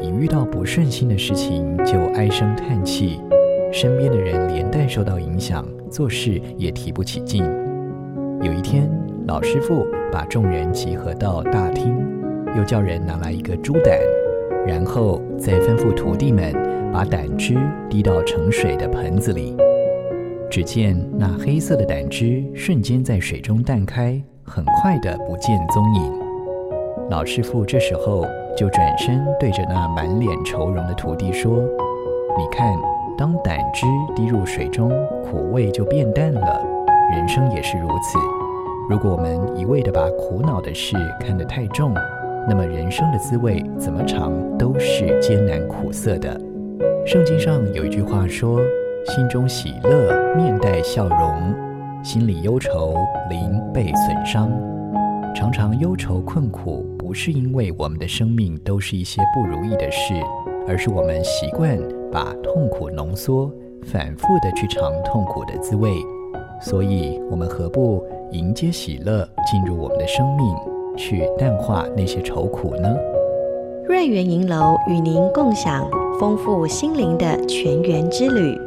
一遇到不顺心的事情就唉声叹气，身边的人连带受到影响，做事也提不起劲。有一天，老师傅把众人集合到大厅，又叫人拿来一个猪胆，然后再吩咐徒弟们把胆汁滴到盛水的盆子里。只见那黑色的胆汁瞬间在水中淡开，很快的不见踪影。老师傅这时候就转身对着那满脸愁容的徒弟说：“你看，当胆汁滴入水中，苦味就变淡了。”人生也是如此，如果我们一味地把苦恼的事看得太重，那么人生的滋味怎么尝都是艰难苦涩的。圣经上有一句话说：“心中喜乐，面带笑容；心里忧愁，灵被损伤。”常常忧愁困苦，不是因为我们的生命都是一些不如意的事，而是我们习惯把痛苦浓缩，反复的去尝痛苦的滋味。所以，我们何不迎接喜乐进入我们的生命，去淡化那些愁苦呢？瑞圆银楼与您共享丰富心灵的泉源之旅。